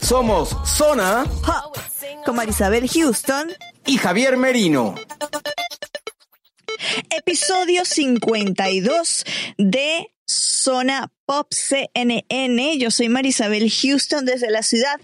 Somos Zona Hop, con Marisabel Houston, y Javier Merino. episodio 52 de Zona Pop CNN. Yo soy Marisabel Houston desde la ciudad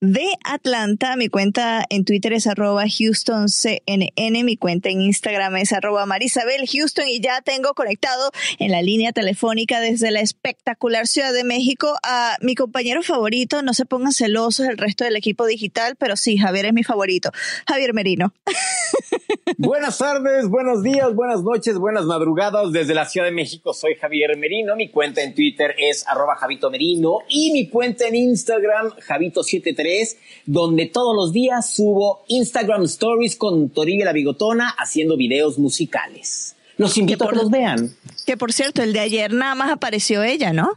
de Atlanta. Mi cuenta en Twitter es arroba HoustonCNN. Mi cuenta en Instagram es arroba Marisabel Houston. Y ya tengo conectado en la línea telefónica desde la espectacular Ciudad de México a mi compañero favorito. No se pongan celosos el resto del equipo digital, pero sí, Javier es mi favorito. Javier Merino. Buenas tardes, buenos días, buenas noches, buenas madrugadas. Desde la Ciudad de México soy Javier Merino. Mi cuenta en Twitter es arroba Javito Merino y mi cuenta en Instagram, Javito73, donde todos los días subo Instagram Stories con Toribia la Bigotona haciendo videos musicales. Los invito a que los vean. Que por cierto, el de ayer nada más apareció ella, ¿no?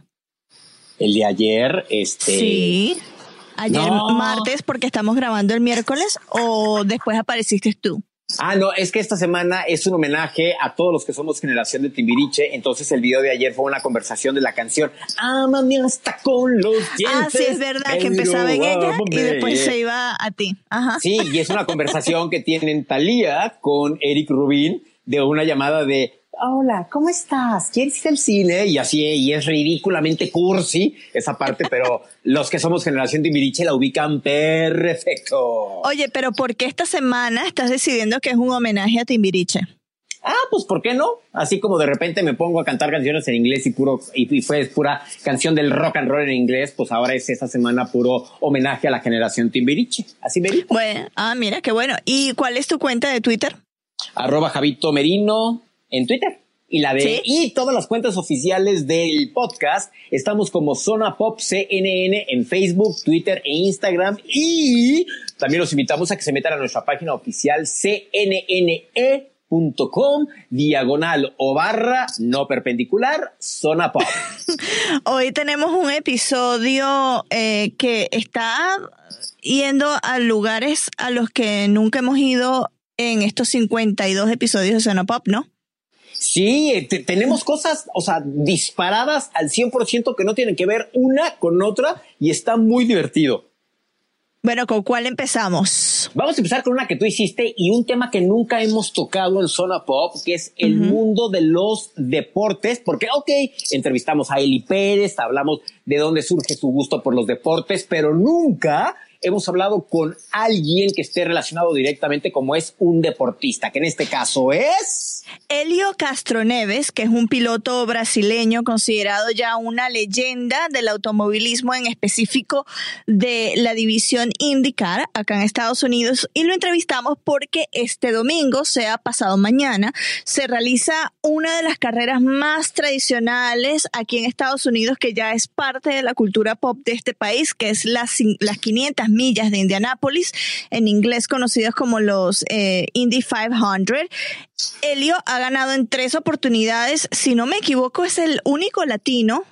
El de ayer, este... Sí. Ayer No. martes porque estamos grabando el miércoles o después apareciste tú. Ah, no, es que esta semana es un homenaje a todos los que somos generación de Timbiriche. Entonces el video de ayer fue una conversación de la canción Ámame hasta con los dientes. Ah, sí, es verdad que empezaba en ella y después se iba a ti. Ajá. Sí, y es una conversación que tienen Talía con Eric Rubin de una llamada de Hola, ¿cómo estás? ¿Quieres ir al cine? Y así, y es ridículamente cursi esa parte, pero los que somos generación Timbiriche la ubican perfecto. Oye, pero ¿por qué esta semana estás decidiendo que es un homenaje a Timbiriche? Ah, pues ¿por qué no? Así como de repente me pongo a cantar canciones en inglés y puro y, y fue pura canción del rock and roll en inglés, pues ahora es esta semana puro homenaje a la generación Timbiriche. Así me dijo. Bueno, ah, mira, qué bueno. ¿Y cuál es tu cuenta de Twitter? Arroba Javito Merino en Twitter. Y la de ¿Sí? y todas las cuentas oficiales del podcast. Estamos como Zona Pop CNN en Facebook, Twitter e Instagram. Y también los invitamos a que se metan a nuestra página oficial cnne.com diagonal o barra no perpendicular Zona Pop. Hoy tenemos un episodio eh, que está yendo a lugares a los que nunca hemos ido en estos 52 episodios de Zona Pop, ¿no? Sí, eh, te- tenemos cosas, o sea, disparadas al 100% que no tienen que ver una con otra y está muy divertido. Bueno, ¿con cuál empezamos? Vamos a empezar con una que tú hiciste y un tema que nunca hemos tocado en Zona Pop, que es el mundo de los deportes, porque, ok, entrevistamos a Eli Pérez, hablamos de dónde surge su gusto por los deportes, pero nunca hemos hablado con alguien que esté relacionado directamente como es un deportista, que en este caso es... Elio Castroneves, que es un piloto brasileño considerado ya una leyenda del automovilismo, en específico de la división IndyCar acá en Estados Unidos, y lo entrevistamos porque este domingo, sea pasado mañana, se realiza una de las carreras más tradicionales aquí en Estados Unidos, que ya es parte de la cultura pop de este país, que es las, las 500 millas de Indianápolis, en inglés conocidos como los eh, Indy 500. Elio ha ganado en tres oportunidades. Si no me equivoco, es el único latino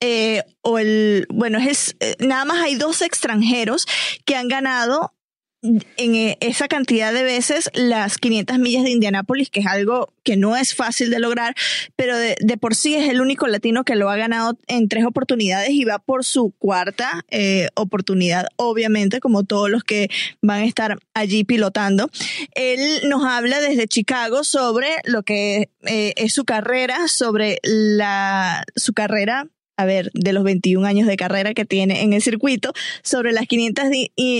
eh, o el, bueno, es, eh, nada más hay dos extranjeros que han ganado en eh, esa cantidad de veces las 500 millas de Indianápolis, que es algo que no es fácil de lograr, pero de, por sí es el único latino que lo ha ganado en tres oportunidades y va por su cuarta eh, oportunidad, obviamente, como todos los que van a estar allí pilotando. Él nos habla desde Chicago sobre lo que eh, es su carrera, sobre la, su carrera a ver, de los 21 años de carrera que tiene en el circuito, sobre las 500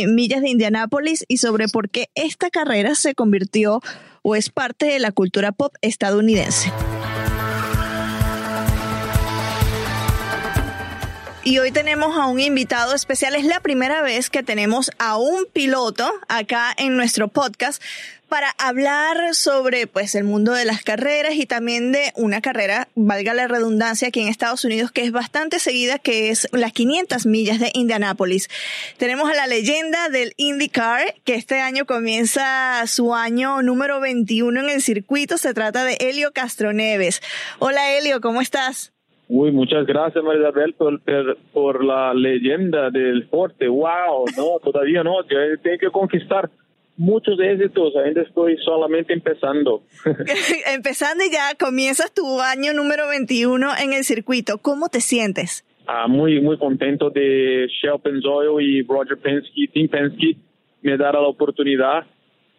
millas de Indianápolis y sobre por qué esta carrera se convirtió o es parte de la cultura pop estadounidense. Y hoy tenemos a un invitado especial. Es la primera vez que tenemos a un piloto acá en nuestro podcast para hablar sobre pues el mundo de las carreras y también de una carrera, valga la redundancia, aquí en Estados Unidos que es bastante seguida, que es las 500 millas de Indianápolis. Tenemos a la leyenda del IndyCar, que este año comienza su año número 21 en el circuito. Se trata de Helio Castroneves. Hola Helio, ¿cómo estás? Uy, muchas gracias María por, por, la leyenda del forte. Wow, no, todavía no, tengo que conquistar muchos éxitos, ainda estoy solamente empezando. empezando y ya comienzas tu año número 21 en el circuito. ¿Cómo te sientes? Ah, muy, muy contento de Shell Pennzoil y Roger Penske, Tim Penske, me dar la oportunidad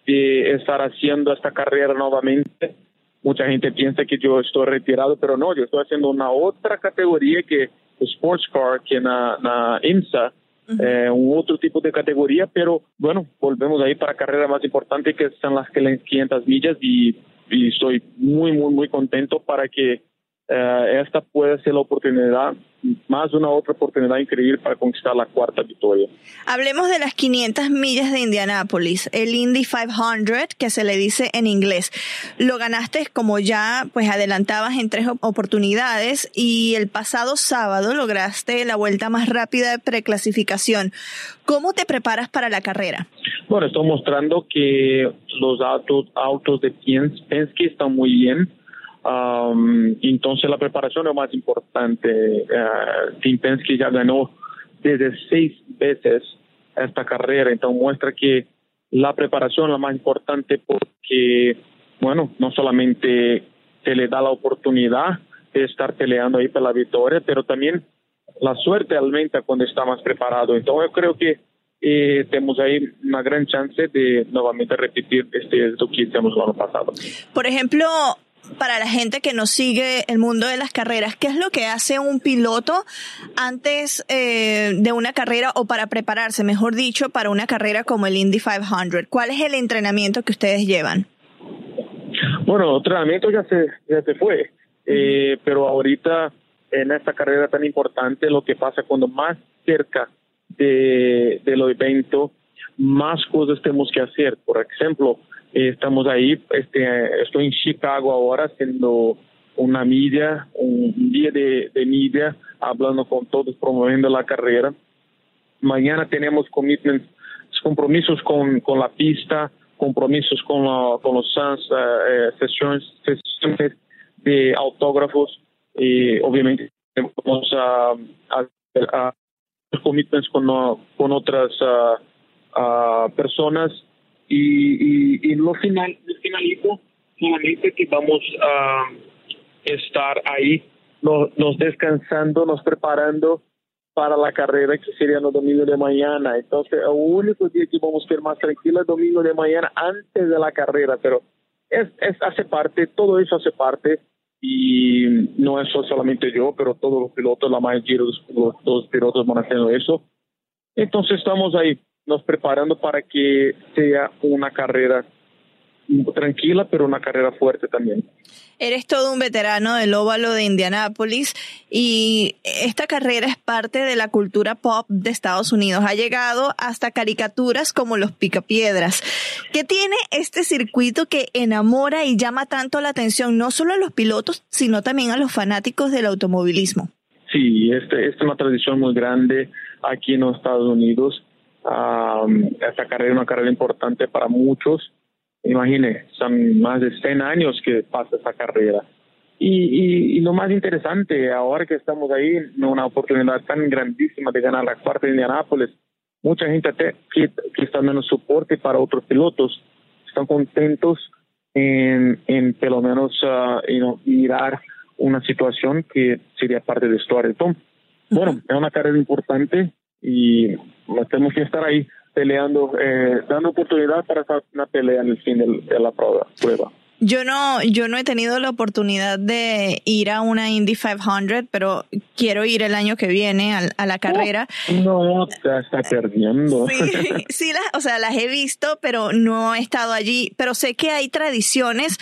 de estar haciendo esta carrera nuevamente. Mucha gente piensa que yo estoy retirado, pero no, yo estoy haciendo una otra categoría que Sports Car, que na, na IMSA eh, un otro tipo de categoría, pero bueno, volvemos ahí para la carrera más importante que son las 500 millas y, y estoy muy, muy, muy contento para que eh, esta pueda ser la oportunidad más una otra oportunidad increíble para conquistar la cuarta victoria. Hablemos de las 500 millas de Indianápolis, el Indy 500 que se le dice en inglés. Lo ganaste como ya pues adelantabas en tres oportunidades y el pasado sábado lograste la vuelta más rápida de preclasificación. ¿Cómo te preparas para la carrera? Bueno, estoy mostrando que los autos, autos de Penske están muy bien Um, entonces la preparación es más importante. Uh, Tim Penske ya ganó desde seis veces esta carrera, entonces muestra que la preparación es la más importante porque, bueno, no solamente se le da la oportunidad de estar peleando ahí por la victoria, pero también la suerte aumenta cuando está más preparado. Entonces yo creo que eh, tenemos ahí una gran chance de nuevamente repetir este éxito que hicimos el año pasado. Por ejemplo, para la gente que no sigue el mundo de las carreras, ¿qué es lo que hace un piloto antes eh, de una carrera o para prepararse, mejor dicho, para una carrera como el Indy 500? ¿Cuál es el entrenamiento que ustedes llevan? Bueno, entrenamiento ya se, ya se fue, eh, pero ahorita en esta carrera tan importante lo que pasa cuando más cerca de, de los eventos, más cosas tenemos que hacer. Por ejemplo, estamos ahí, este, estoy en Chicago ahora haciendo una media, un día de, de media, hablando con todos, promoviendo la carrera. Mañana tenemos commitments, compromisos con, con la pista, compromisos con, con los fans, eh, eh, sesiones de autógrafos y obviamente tenemos a, a, commitments con, con otras uh, personas y, y, lo final, finalizo solamente que vamos a estar ahí nos, descansando, nos preparando para la carrera que sería el domingo de mañana. Entonces, el único día que vamos a estar más tranquilo es domingo de mañana antes de la carrera, pero es, es hace parte, todo eso hace parte y no es solamente yo, pero todos los pilotos, la mayoría de los, los pilotos van haciendo eso. Entonces estamos ahí nos preparando para que sea una carrera tranquila, pero una carrera fuerte también. Eres todo un veterano del óvalo de Indianápolis y esta carrera es parte de la cultura pop de Estados Unidos. Ha llegado hasta caricaturas como los picapiedras. ¿Qué tiene este circuito que enamora y llama tanto la atención no solo a los pilotos, sino también a los fanáticos del automovilismo? Sí, este, esta es una tradición muy grande aquí en los Estados Unidos esta carrera es una carrera importante para muchos. Imagine, son más de 100 años que pasa esta carrera. y, y, lo más interesante, ahora que estamos ahí, una oportunidad tan grandísima de ganar la cuarta de Indianápolis, mucha gente que, que, está dando soporte para otros pilotos, están contentos en, en pelo menos uh, mirar una situación que sería parte de Tom. Bueno, es una carrera importante y tenemos que estar ahí peleando, eh, dando oportunidad para hacer una pelea en el fin de, la prueba. prueba. Yo no, yo no he tenido la oportunidad de ir a una Indy 500, pero quiero ir el año que viene a, la carrera. No, te está perdiendo. Sí, sí las, o sea, las he visto, pero no he estado allí. Pero sé que hay tradiciones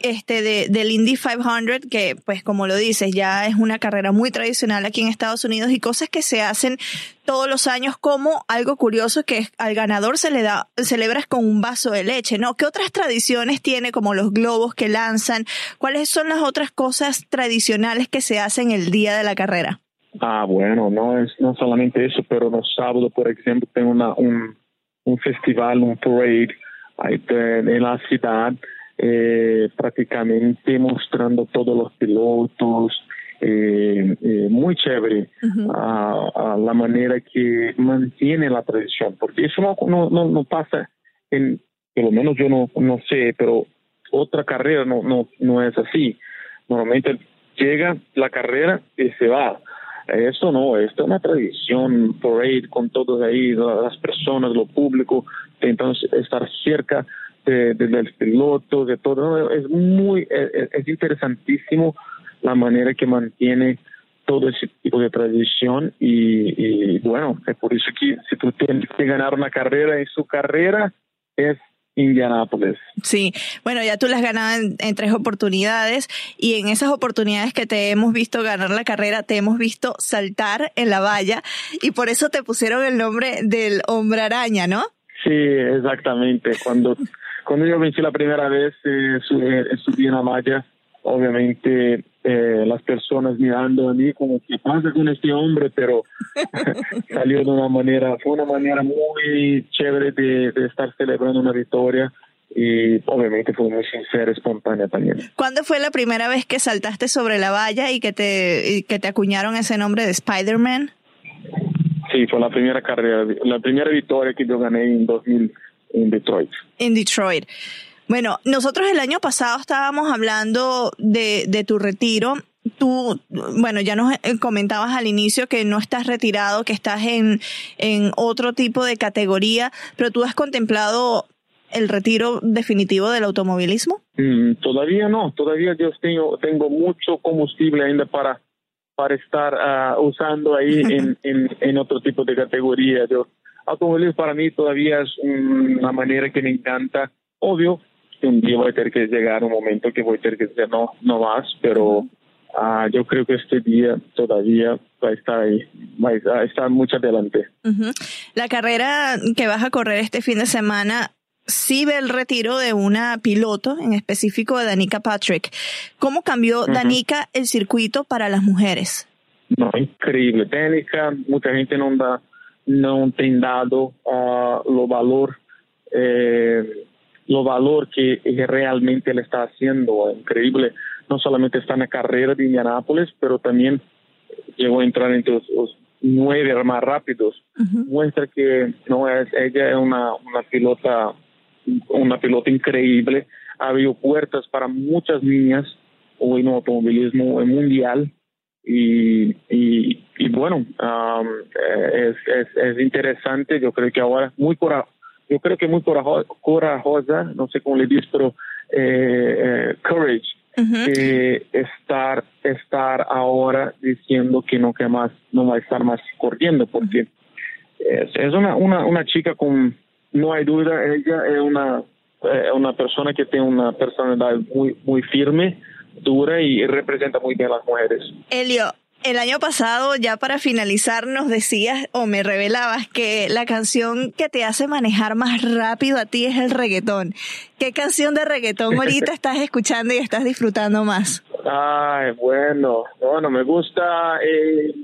este de, del Indy 500, que pues como lo dices, ya es una carrera muy tradicional aquí en Estados Unidos y cosas que se hacen todos los años como algo curioso que al ganador se le da, celebras con un vaso de leche, ¿no? ¿Qué otras tradiciones tiene como los globos que lanzan? ¿Cuáles son las otras cosas tradicionales que se hacen el día de la carrera? Ah, bueno, no es no solamente eso, pero los sábados, por ejemplo, tengo una, un, un festival, un parade en la ciudad eh, prácticamente mostrando todos los pilotos, eh, eh, muy chévere a, la manera que mantiene la tradición, porque eso no, no, no, pasa en, por lo menos yo no, no sé, pero otra carrera no, no, no es así. Normalmente llega la carrera y se va. Eso no, esto es una tradición, parade con todos ahí, las personas, lo público, entonces estar cerca de, del piloto, de todo. Es muy, es, interesantísimo la manera que mantiene todo ese tipo de tradición y, bueno, es por eso que si tú tienes que ganar una carrera en su carrera es Indianapolis. Sí, bueno, ya tú las has en, en, tres oportunidades y en esas oportunidades que te hemos visto ganar la carrera, te hemos visto saltar en la valla y por eso te pusieron el nombre del hombre araña, ¿no? Sí, exactamente. Cuando cuando yo vencí la primera vez, eh, subí, en la malla, obviamente eh, las personas mirando a mí como, ¿qué pasa con este hombre? Pero salió de una manera, fue una manera muy chévere de, de estar celebrando una victoria y obviamente fue muy sincera, espontánea también. ¿Cuándo fue la primera vez que saltaste sobre la valla y que te, y que te acuñaron ese nombre de Spider-Man? Sí, fue la primera carrera, la primera victoria que yo gané en 2000 en Detroit. En Detroit. Bueno, nosotros el año pasado estábamos hablando de, de tu retiro. Tú, bueno, ya nos eh, comentabas al inicio que no estás retirado, que estás en, en otro tipo de categoría, pero tú has contemplado el retiro definitivo del automovilismo? Mm, todavía no, todavía yo tengo, tengo mucho combustible ainda para, para estar uh, usando ahí en, en, en, otro tipo de categoría. Yo automovilismo para mí todavía es una manera que me encanta. Obvio que un día voy a tener que llegar un momento que voy a tener que decir no, no más, pero uh, yo creo que este día todavía va a estar ahí, va a estar mucho adelante. La carrera que vas a correr este fin de semana sí ve el retiro de una piloto, en específico de Danica Patrick. ¿Cómo cambió Danica el circuito para las mujeres? No, increíble. Danica, mucha gente no da não tem dado uh, o valor eh, o valor que realmente ele está haciendo. increíble. No solamente está en la carrera de Indianápolis, pero también llegó a entrar entre los, los nueve más rápidos. Uh -huh. Muestra que no es, ella es una, una pilota, una pilota increíble. Abrió puertas para muchas niñas hoy en automovilismo mundial y, y, y bueno, um, es, es, es, interesante, yo creo que ahora muy corajosa, yo creo que muy corajosa, no sé cómo le dices, pero eh, eh courage, eh, estar, estar ahora diciendo que no que más, no va a estar más corriendo, porque es, es una, una, una chica con, no hay duda, ella es una, eh, una persona que tiene una personalidad muy, muy firme, dura y representa muy bien a las mujeres. Elio, el año pasado, ya para finalizar, nos decías o me revelabas que la canción que te hace manejar más rápido a ti es el reggaetón. ¿Qué canción de reggaetón ahorita estás escuchando y estás disfrutando más? Ay, bueno, bueno, me gusta eh,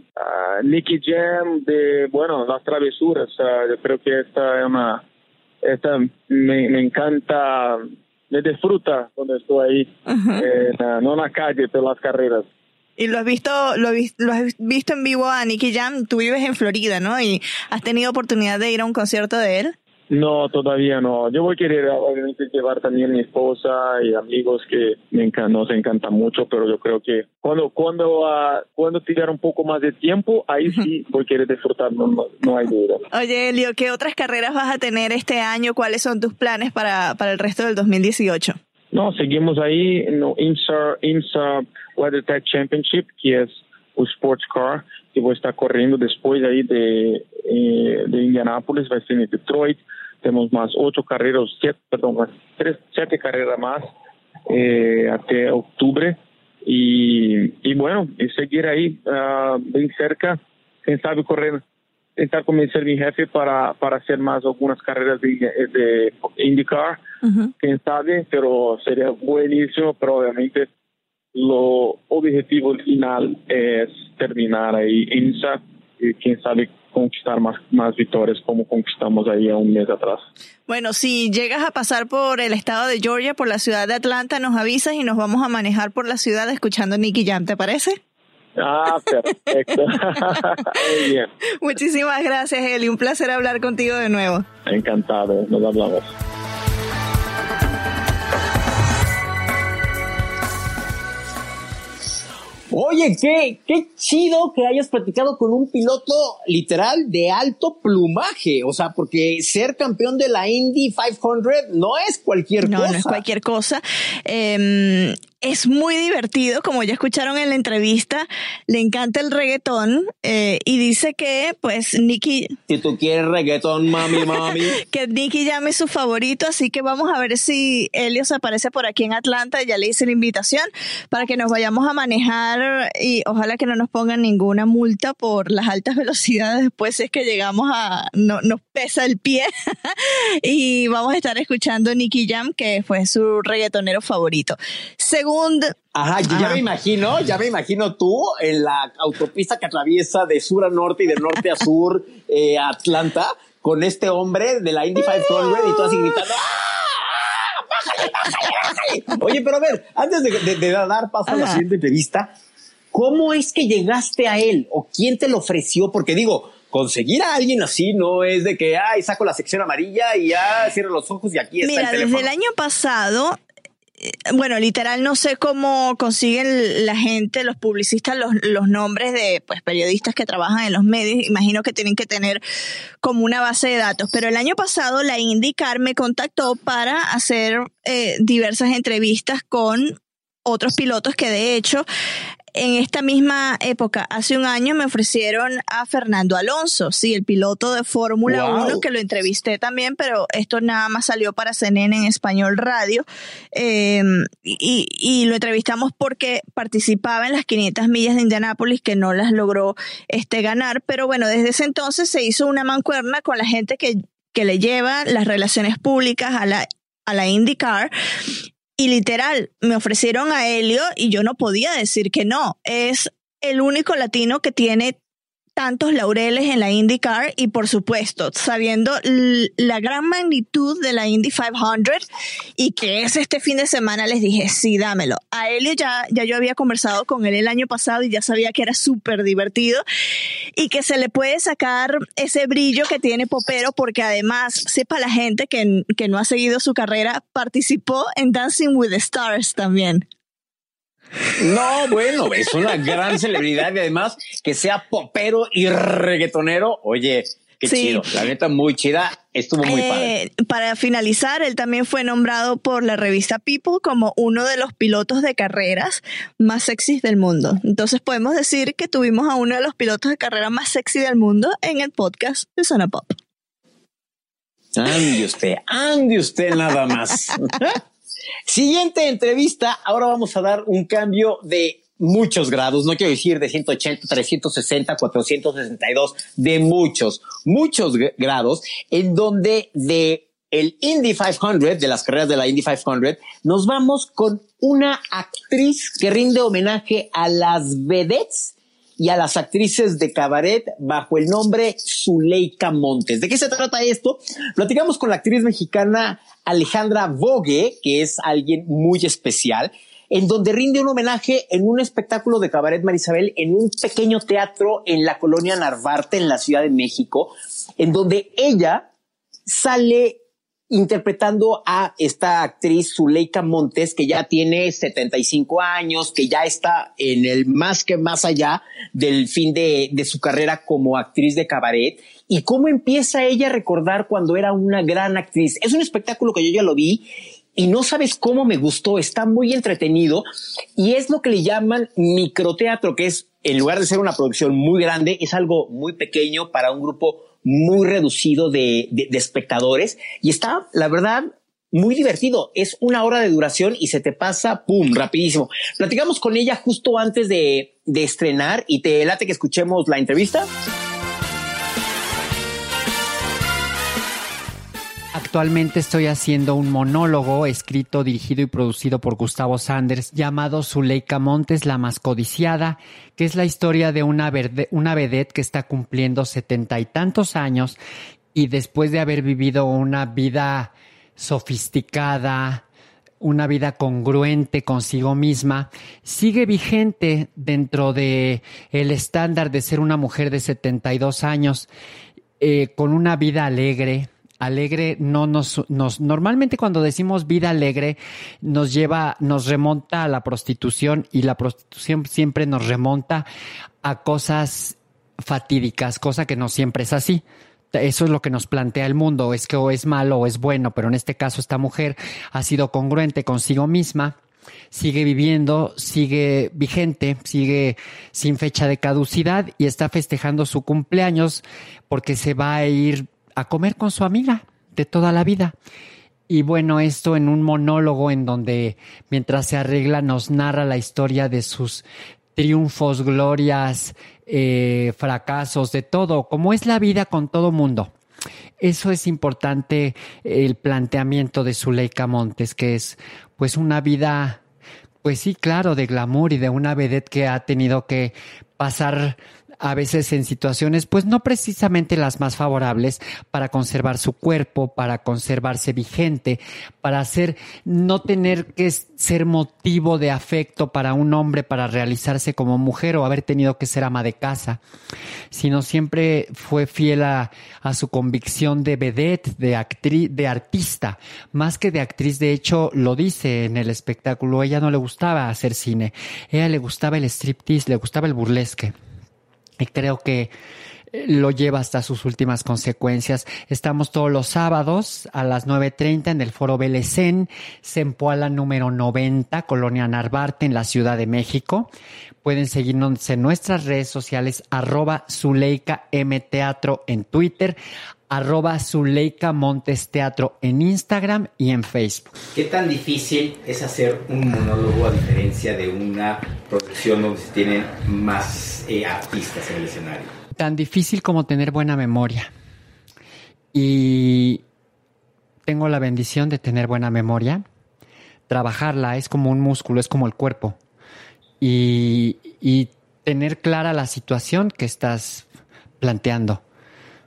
Nicky Jam de, bueno, Las Travesuras. yo creo que esta es una, esta me, me encanta me disfruta cuando estoy ahí, no en la calle, pero las carreras. Y lo has visto, lo, lo, has visto en vivo a Nicky Jam, tú vives en Florida, ¿no? Y has tenido oportunidad de ir a un concierto de él. No, todavía no. Yo voy a querer obviamente llevar también a mi esposa y amigos que me nos encanta mucho, pero yo creo que cuando cuando uh, cuando tirar un poco más de tiempo, ahí sí voy a querer disfrutar, no, no, hay duda. Oye, Elio, ¿qué otras carreras vas a tener este año? ¿Cuáles son tus planes para, para el resto del 2018? No, seguimos ahí en no, IMSA, IMSA WeatherTech Championship, que es un sports car que voy a estar corriendo después ahí de, eh, de Indianápolis, va a ser en Detroit. Tenemos más ocho carreras, siete, perdón, más tres, siete carreras más eh, hasta octubre. Y, y bueno, y seguir ahí uh, bien cerca, quién sabe correr, intentar convencer a mi jefe para, para hacer más algunas carreras de, de IndyCar, quién sabe, pero sería buenísimo, pero obviamente lo objetivo final es terminar ahí INSA y quién sabe conquistar más, más victorias como conquistamos ahí a un mes atrás. Bueno, si llegas a pasar por el estado de Georgia, por la ciudad de Atlanta, nos avisas y nos vamos a manejar por la ciudad escuchando Nicky Jam, ¿te parece? Ah, perfecto. Muy bien. Muchísimas gracias, Eli. Un placer hablar contigo de nuevo. Encantado. Nos hablamos. Oye, qué, qué chido que hayas platicado con un piloto literal de alto plumaje. O sea, porque ser campeón de la Indy 500 no es cualquier cosa. No, no es cualquier cosa. Eh, es muy divertido, como ya escucharon en la entrevista, le encanta el reggaetón eh, y dice que pues Nicky... Si tú quieres reggaetón, mami, mami. que Nicky llame su favorito, así que vamos a ver si Helios aparece por aquí en Atlanta, ya le hice la invitación para que nos vayamos a manejar y ojalá que no nos pongan ninguna multa por las altas velocidades después es que llegamos a... no nos pesa el pie y vamos a estar escuchando Nicky Jam, que fue su reggaetonero favorito. Según Ajá, ya me imagino, ya me imagino tú en la autopista que atraviesa de sur a norte y de norte a sur eh, Atlanta con este hombre de la Indy 500 y tú así gritando ¡Ah! ¡Bájale, bájale, bájale! Oye, pero a ver, antes de, dar paso a la siguiente entrevista, ¿cómo es que llegaste a él o quién te lo ofreció? Porque digo, conseguir a alguien así no es de que, ay, saco la sección amarilla y ya cierro los ojos y aquí está Mira, el teléfono. desde el año pasado bueno, literal no sé cómo consiguen la gente, los publicistas, los, los, nombres de pues, periodistas que trabajan en los medios. Imagino que tienen que tener como una base de datos. Pero el año pasado la IndyCar me contactó para hacer eh, diversas entrevistas con otros pilotos que de hecho en esta misma época, hace un año, me ofrecieron a Fernando Alonso, sí, el piloto de Fórmula 1, que lo entrevisté también, pero esto nada más salió para CNN en español radio. Em, y, y, lo entrevistamos porque participaba en las 500 millas de Indianápolis, que no las logró este, ganar. Pero bueno, desde ese entonces se hizo una mancuerna con la gente que, que le lleva las relaciones públicas a la a la IndyCar y literal, me ofrecieron a Helio y yo no podía decir que no. Es el único latino que tiene tantos laureles en la IndyCar y por supuesto, sabiendo la gran magnitud de la Indy 500 y que es este fin de semana, les dije, sí, dámelo. A Helio ya, ya yo había conversado con él el año pasado y ya sabía que era súper divertido y que se le puede sacar ese brillo que tiene Popero porque además, sepa la gente que, que no ha seguido su carrera, participó en Dancing with the Stars también. No, bueno, es una gran celebridad y además que sea popero y reggaetonero. Oye, qué chido. La neta, muy chida. Estuvo muy padre. Eh, para finalizar, él también fue nombrado por la revista People como uno de los pilotos de carreras más sexys del mundo. Entonces podemos decir que tuvimos a uno de los pilotos de carrera más sexy del mundo en el podcast de Zona Pop. Ande usted, ande usted nada más. Siguiente entrevista, ahora vamos a dar un cambio de muchos grados, no quiero decir de 180, 360, 462, de muchos, muchos grados, en donde de el Indy 500, de las carreras de la Indy 500, nos vamos con una actriz que rinde homenaje a las vedettes y a las actrices de cabaret bajo el nombre Zuleika Montes. ¿De qué se trata esto? Platicamos con la actriz mexicana Alejandra Vogue, que es alguien muy especial, en donde rinde un homenaje en un espectáculo de cabaret Marisabel en un pequeño teatro en la colonia Narvarte, en la Ciudad de México, en donde ella sale interpretando a esta actriz Zuleika Montes, que ya tiene 75 años, que ya está en el más que más allá del fin de, su carrera como actriz de cabaret, y cómo empieza ella a recordar cuando era una gran actriz. Es un espectáculo que yo ya lo vi y no sabes cómo me gustó, está muy entretenido y es lo que le llaman microteatro, que es, en lugar de ser una producción muy grande, es algo muy pequeño para un grupo muy reducido de, espectadores y está, la verdad, muy divertido. Es una hora de duración y se te pasa, pum, rapidísimo. Platicamos con ella justo antes de, de estrenar y te late que escuchemos la entrevista. Actualmente estoy haciendo un monólogo escrito, dirigido y producido por Gustavo Sanders llamado Zuleika Montes, la más codiciada, que es la historia de una, vedette que está cumpliendo setenta y tantos años y después de haber vivido una vida sofisticada, una vida congruente consigo misma, sigue vigente dentro de el estándar de ser una mujer de 72 años, eh, con una vida alegre, alegre no nos, nos, normalmente cuando decimos vida alegre nos lleva, nos remonta a la prostitución y la prostitución siempre nos remonta a cosas fatídicas, cosa que no siempre es así. Eso es lo que nos plantea el mundo, es que o es malo o es bueno, pero en este caso esta mujer ha sido congruente consigo misma, sigue viviendo, sigue vigente, sigue sin fecha de caducidad y está festejando su cumpleaños porque se va a ir a comer con su amiga de toda la vida. Y bueno, esto en un monólogo en donde mientras se arregla nos narra la historia de sus triunfos, glorias, eh, fracasos, de todo, como es la vida con todo mundo. Eso es importante el planteamiento de Zuleika Montes, que es pues una vida, pues sí, claro, de glamour y de una vedette que ha tenido que pasar a veces en situaciones pues no precisamente las más favorables para conservar su cuerpo, para conservarse vigente, para hacer no tener que ser motivo de afecto para un hombre para realizarse como mujer o haber tenido que ser ama de casa, sino siempre fue fiel a, su convicción de vedette, de actriz, de artista, más que de actriz, de hecho lo dice en el espectáculo, ella no le gustaba hacer cine, ella le gustaba el striptease, le gustaba el burlesque y creo que eh, lo lleva hasta sus últimas consecuencias. Estamos todos los sábados a las 9.30 en el Foro Belecén, Sempoala número 90, Colonia Narvarte, en la Ciudad de México. Pueden seguirnos en nuestras redes sociales, arroba Zuleika M Teatro en Twitter, arroba Zuleika Montes Teatro en Instagram y en Facebook. ¿Qué tan difícil es hacer un monólogo a diferencia de una producción donde se tienen más eh, artistas en el escenario? Tan difícil como tener buena memoria. Y tengo la bendición de tener buena memoria. Trabajarla es como un músculo, es como el cuerpo. Y, y tener clara la situación que estás planteando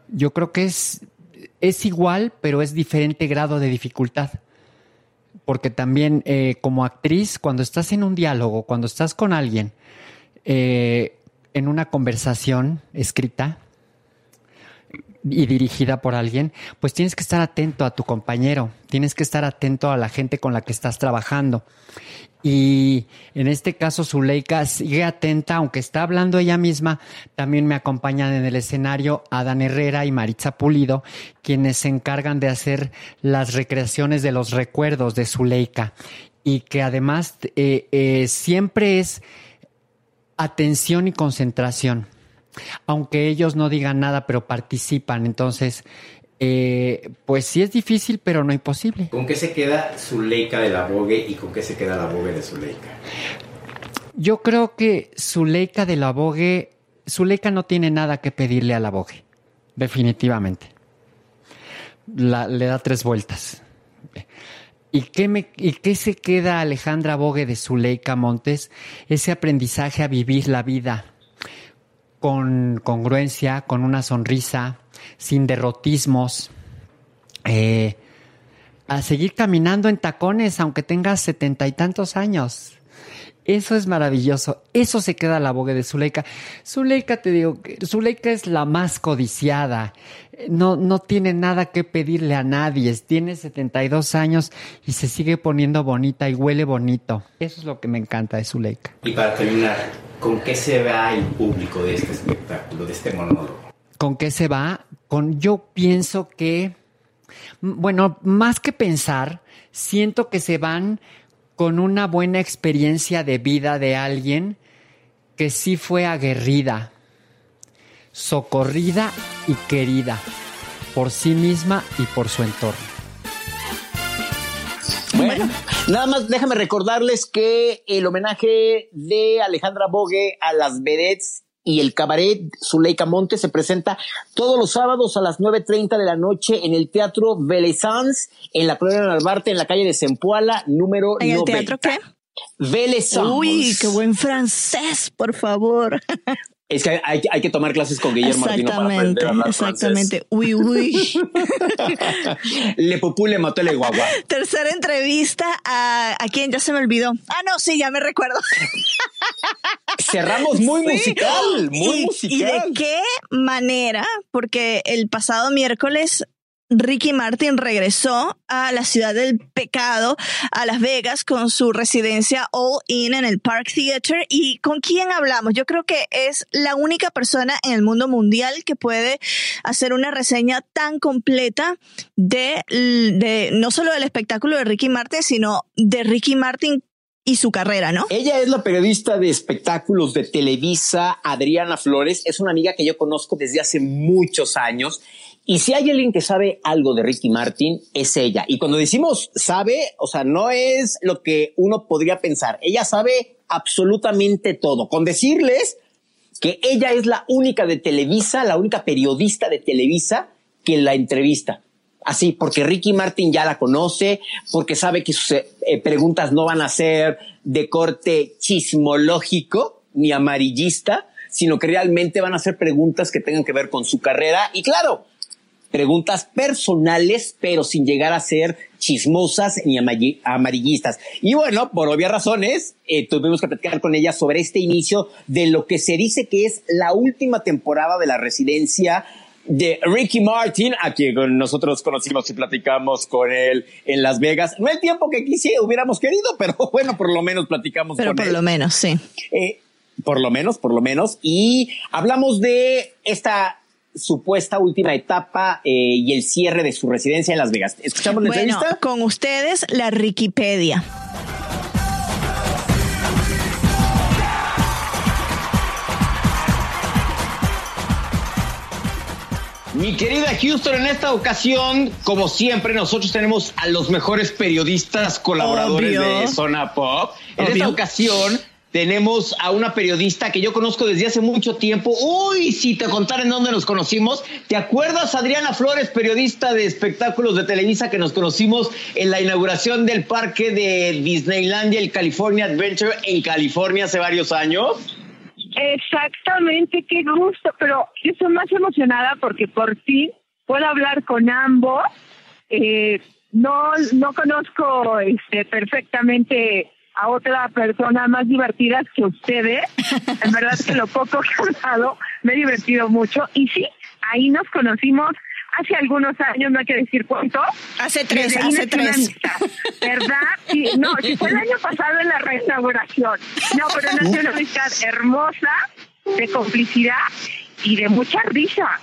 yo creo que es, es igual, pero es diferente grado de dificultad. Porque también eh, como actriz, cuando estás en un diálogo, cuando estás con alguien, eh, en una conversación escrita y dirigida por alguien, pues tienes que estar atento a tu compañero, tienes que estar atento a la gente con la que estás trabajando. Y en este caso, Zuleika sigue atenta, aunque está hablando ella misma, también me acompañan en el escenario Adán Herrera y Maritza Pulido, quienes se encargan de hacer las recreaciones de los recuerdos de Zuleika. Y que además eh, eh, siempre es atención y concentración. Aunque ellos no digan nada, pero participan. Entonces, eh, pues sí es difícil, pero no imposible. ¿Con qué se queda Zuleika de la Vogue y con qué se queda la Vogue de Zuleika? Yo creo que Zuleika de la Vogue, Zuleika no tiene nada que pedirle a la Vogue, definitivamente. le da tres vueltas. ¿Y qué, me, ¿Y qué se queda Alejandra Vogue de Zuleika Montes? Ese aprendizaje a vivir la vida con congruencia, con una sonrisa, sin derrotismos, eh, a seguir caminando en tacones aunque tengas setenta y tantos años. Eso es maravilloso. Eso se queda a la boga de Zuleika. Zuleika, te digo, Zuleika es la más codiciada. No, no tiene nada que pedirle a nadie. Tiene 72 años y se sigue poniendo bonita y huele bonito. Eso es lo que me encanta de Zuleika. Y para terminar, ¿con qué se va el público de este espectáculo, de este monólogo? ¿Con qué se va? Con yo pienso que, bueno, más que pensar, siento que se van con una buena experiencia de vida de alguien que sí fue aguerrida, socorrida y querida por sí misma y por su entorno. Bueno, nada más déjame recordarles que el homenaje de Alejandra Bogue a las vedettes y el cabaret Zuleika Monte se presenta todos los sábados a las 9.30 de la noche en el Teatro Velezans, en la Colonia Narvarte, en la calle de Zempoala, número ¿En el teatro qué? Velezans. Uy, qué buen francés, por favor. Es que hay, hay, que tomar clases con Guillermo Martino para aprender a hablar Exactamente, uy, uy. le popú le mató el guagua. Tercera entrevista a, a quién ya se me olvidó. Ah, no, sí, ya me recuerdo. Cerramos muy sí. musical, muy y, musical. ¿Y de qué manera? Porque el pasado miércoles Ricky Martin regresó a la ciudad del pecado, a Las Vegas, con su residencia All In en el Park Theater. ¿Y con quién hablamos? Yo creo que es la única persona en el mundo mundial que puede hacer una reseña tan completa de, no solo del espectáculo de Ricky Martin, sino de Ricky Martin y su carrera, ¿no? Ella es la periodista de espectáculos de Televisa, Adriana Flores. Es una amiga que yo conozco desde hace muchos años y si hay alguien que sabe algo de Ricky Martin, es ella. Y cuando decimos sabe, o sea, no es lo que uno podría pensar. Ella sabe absolutamente todo. Con decirles que ella es la única de Televisa, la única periodista de Televisa que la entrevista. Así, porque Ricky Martin ya la conoce, porque sabe que sus eh, preguntas no van a ser de corte chismológico ni amarillista, sino que realmente van a ser preguntas que tengan que ver con su carrera. Y claro, preguntas personales, pero sin llegar a ser chismosas ni amarillistas. Y bueno, por obvias razones, eh, tuvimos que platicar con ella sobre este inicio de lo que se dice que es la última temporada de la residencia de Ricky Martin, a quien nosotros conocimos y platicamos con él en Las Vegas. No el tiempo que quisiera, hubiéramos querido, pero bueno, por lo menos platicamos pero con por lo menos, sí. Eh, por lo menos, por lo menos. Y hablamos de esta supuesta última etapa eh, y el cierre de su residencia en Las Vegas. ¿Escuchamos la bueno, entrevista? Con ustedes, la Wikipedia. Mi querida Houston, en esta ocasión, como siempre, nosotros tenemos a los mejores periodistas colaboradores Obvio. de Zona Pop. En Obvio. esta ocasión tenemos a una periodista que yo conozco desde hace mucho tiempo. Uy, si te contara en dónde nos conocimos. ¿Te acuerdas, Adriana Flores, periodista de espectáculos de Televisa, que nos conocimos en la inauguración del parque de Disneylandia, el California Adventure en California hace varios años? Exactamente, qué gusto, pero yo estoy más emocionada porque por fin puedo hablar con ambos. Eh, no, no conozco este, perfectamente a otra persona más divertida que ustedes. En verdad que lo poco que he hablado me he divertido mucho. Y sí, ahí nos conocimos hace algunos años, no hay que decir cuánto. Hace tres, hace tres. ¿Verdad? Sí, no, si fue el año pasado en la restauración. No, pero nació una amistad hermosa, de complicidad y de mucha risa.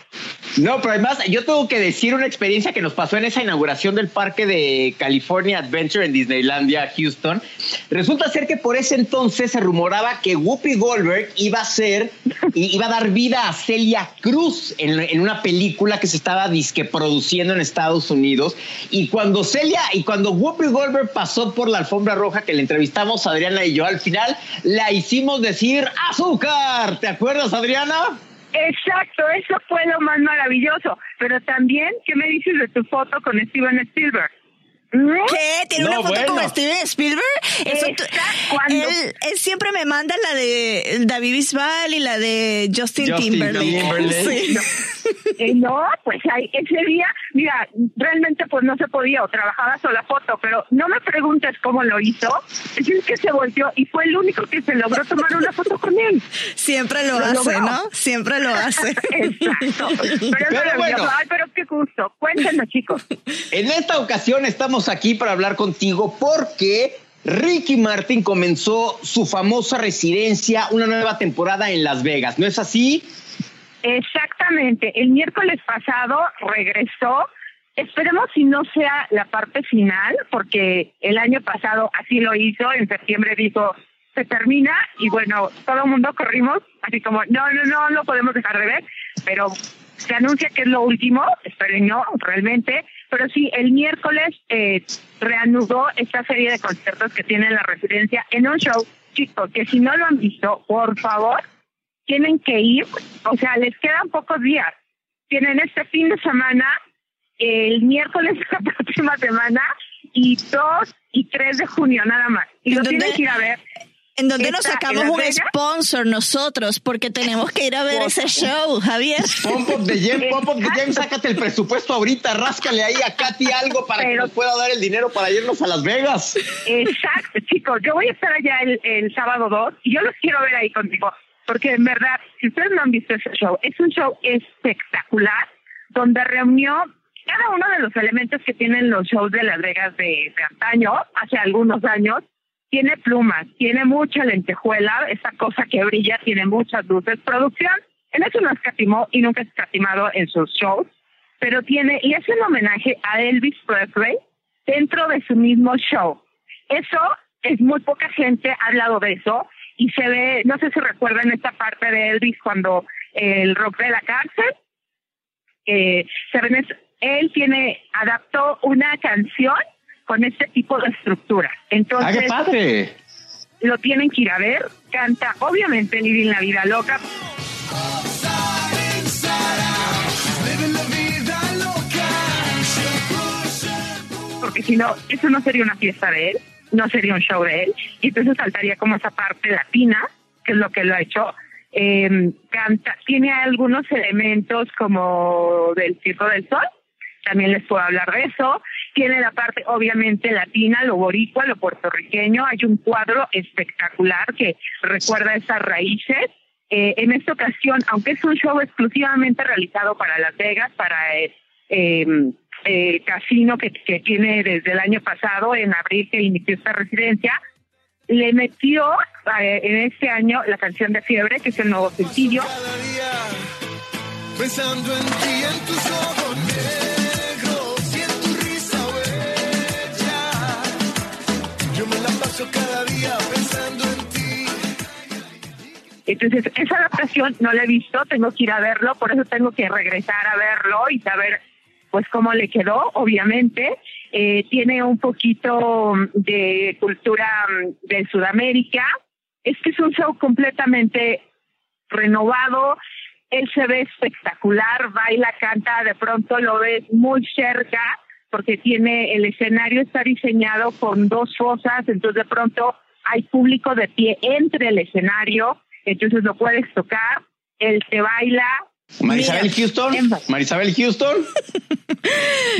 No, pero además yo tengo que decir una experiencia que nos pasó en esa inauguración del parque de California Adventure en Disneylandia, Houston. Resulta ser que por ese entonces se rumoraba que Whoopi Goldberg iba a ser, i- iba a dar vida a Celia Cruz en, en una película que se estaba disque produciendo en Estados Unidos. Y cuando Celia y cuando Whoopi Goldberg pasó por la alfombra roja que le entrevistamos Adriana y yo, al final la hicimos decir azúcar. ¿Te acuerdas, Adriana? Exacto, eso fue lo más maravilloso. Pero también, ¿qué me dices de tu foto con Steven Spielberg? ¿Qué? ¿Tiene una foto con Steven Spielberg? Eso él, él, siempre me manda la de David Bisbal y la de Justin, Timberlake. Eh, no, pues ese día, mira, realmente pues no se podía o trabajaba sola foto, pero no me preguntes cómo lo hizo. Es que se volvió y fue el único que se logró tomar una foto con él. Siempre lo, hace, ¿no? Siempre lo hace. Exacto. Pero, bueno. Ay, pero qué gusto. Cuéntenos, chicos. En esta ocasión estamos aquí para hablar contigo porque Ricky Martin comenzó su famosa residencia, una nueva temporada en Las Vegas, ¿no es así? Exactamente. El miércoles pasado regresó. Esperemos si no sea la parte final, porque el año pasado así lo hizo. En septiembre dijo, se termina y bueno, todo el mundo corrimos, así como, no, no, no, lo podemos dejar de ver, pero se anuncia que es lo último, esperen no, realmente, pero sí, el miércoles eh, reanudó esta serie de conciertos que tiene la residencia en un show, chicos, que si no lo han visto, por favor, tienen que ir, o sea, les quedan pocos días. Tienen este fin de semana, el miércoles de la próxima semana y 2 y 3 de junio nada más. Y lo tienen que ir a ver. En donde nos sacamos un sponsor nosotros, porque tenemos que ir a ver ese show, Javier. Pump up de Jem, Pump up de Jem, sácate el presupuesto ahorita, ráscale ahí a Katy algo para que nos pueda dar el dinero para irnos a Las Vegas. Exacto, chicos, yo voy a estar allá el, el sábado 2 y yo los quiero ver ahí contigo porque en verdad, si ustedes no han visto ese show, es un show espectacular donde reunió cada uno de los elementos que tienen los shows de Las Vegas de, de antaño, hace algunos años. Tiene plumas, tiene mucha lentejuela, esa cosa que brilla, tiene muchas luces. Producción, en eso no escatimó y nunca escatimado en sus shows, pero tiene, y hace un homenaje a Elvis Presley dentro de su mismo show. Eso es muy poca gente ha hablado de eso y se ve, no sé si recuerdan esta parte de Elvis cuando el rock de la cárcel, eh, se ven, él tiene, adaptó una canción con este tipo de estructura. Entonces, ¡Ah, qué padre! Lo tienen que ir a ver, canta obviamente Living la Vida Loca. Porque si no, eso no sería una fiesta de él no sería un show de él. Y entonces saltaría como esa parte latina, que es lo que lo ha hecho. Eh, canta, tiene algunos elementos como del Circo del Sol, también les puedo hablar de eso. Tiene la parte obviamente latina, lo boricua, lo puertorriqueño. Hay un cuadro espectacular que recuerda esas raíces. Eh, en esta ocasión, aunque es un show exclusivamente realizado para Las Vegas, para eh, eh eh, casino que, que tiene desde el año pasado, en abril que inició esta residencia, le metió eh, en este año la canción de Fiebre, que es el nuevo sencillo. Pensando en ti, en tus ojos cada día pensando en ti. Entonces, esa adaptación no la he visto, tengo que ir a verlo, por eso tengo que regresar a verlo y saber pues cómo le quedó, obviamente. Eh, tiene un poquito de cultura mm, de Sudamérica. Es que es un show completamente renovado. Él se ve espectacular, baila, canta, de pronto lo ves muy cerca porque tiene el escenario está diseñado con dos fosas, entonces de pronto hay público de pie entre el escenario, entonces lo puedes tocar, él te baila, Marisabel Houston. Marisabel Houston.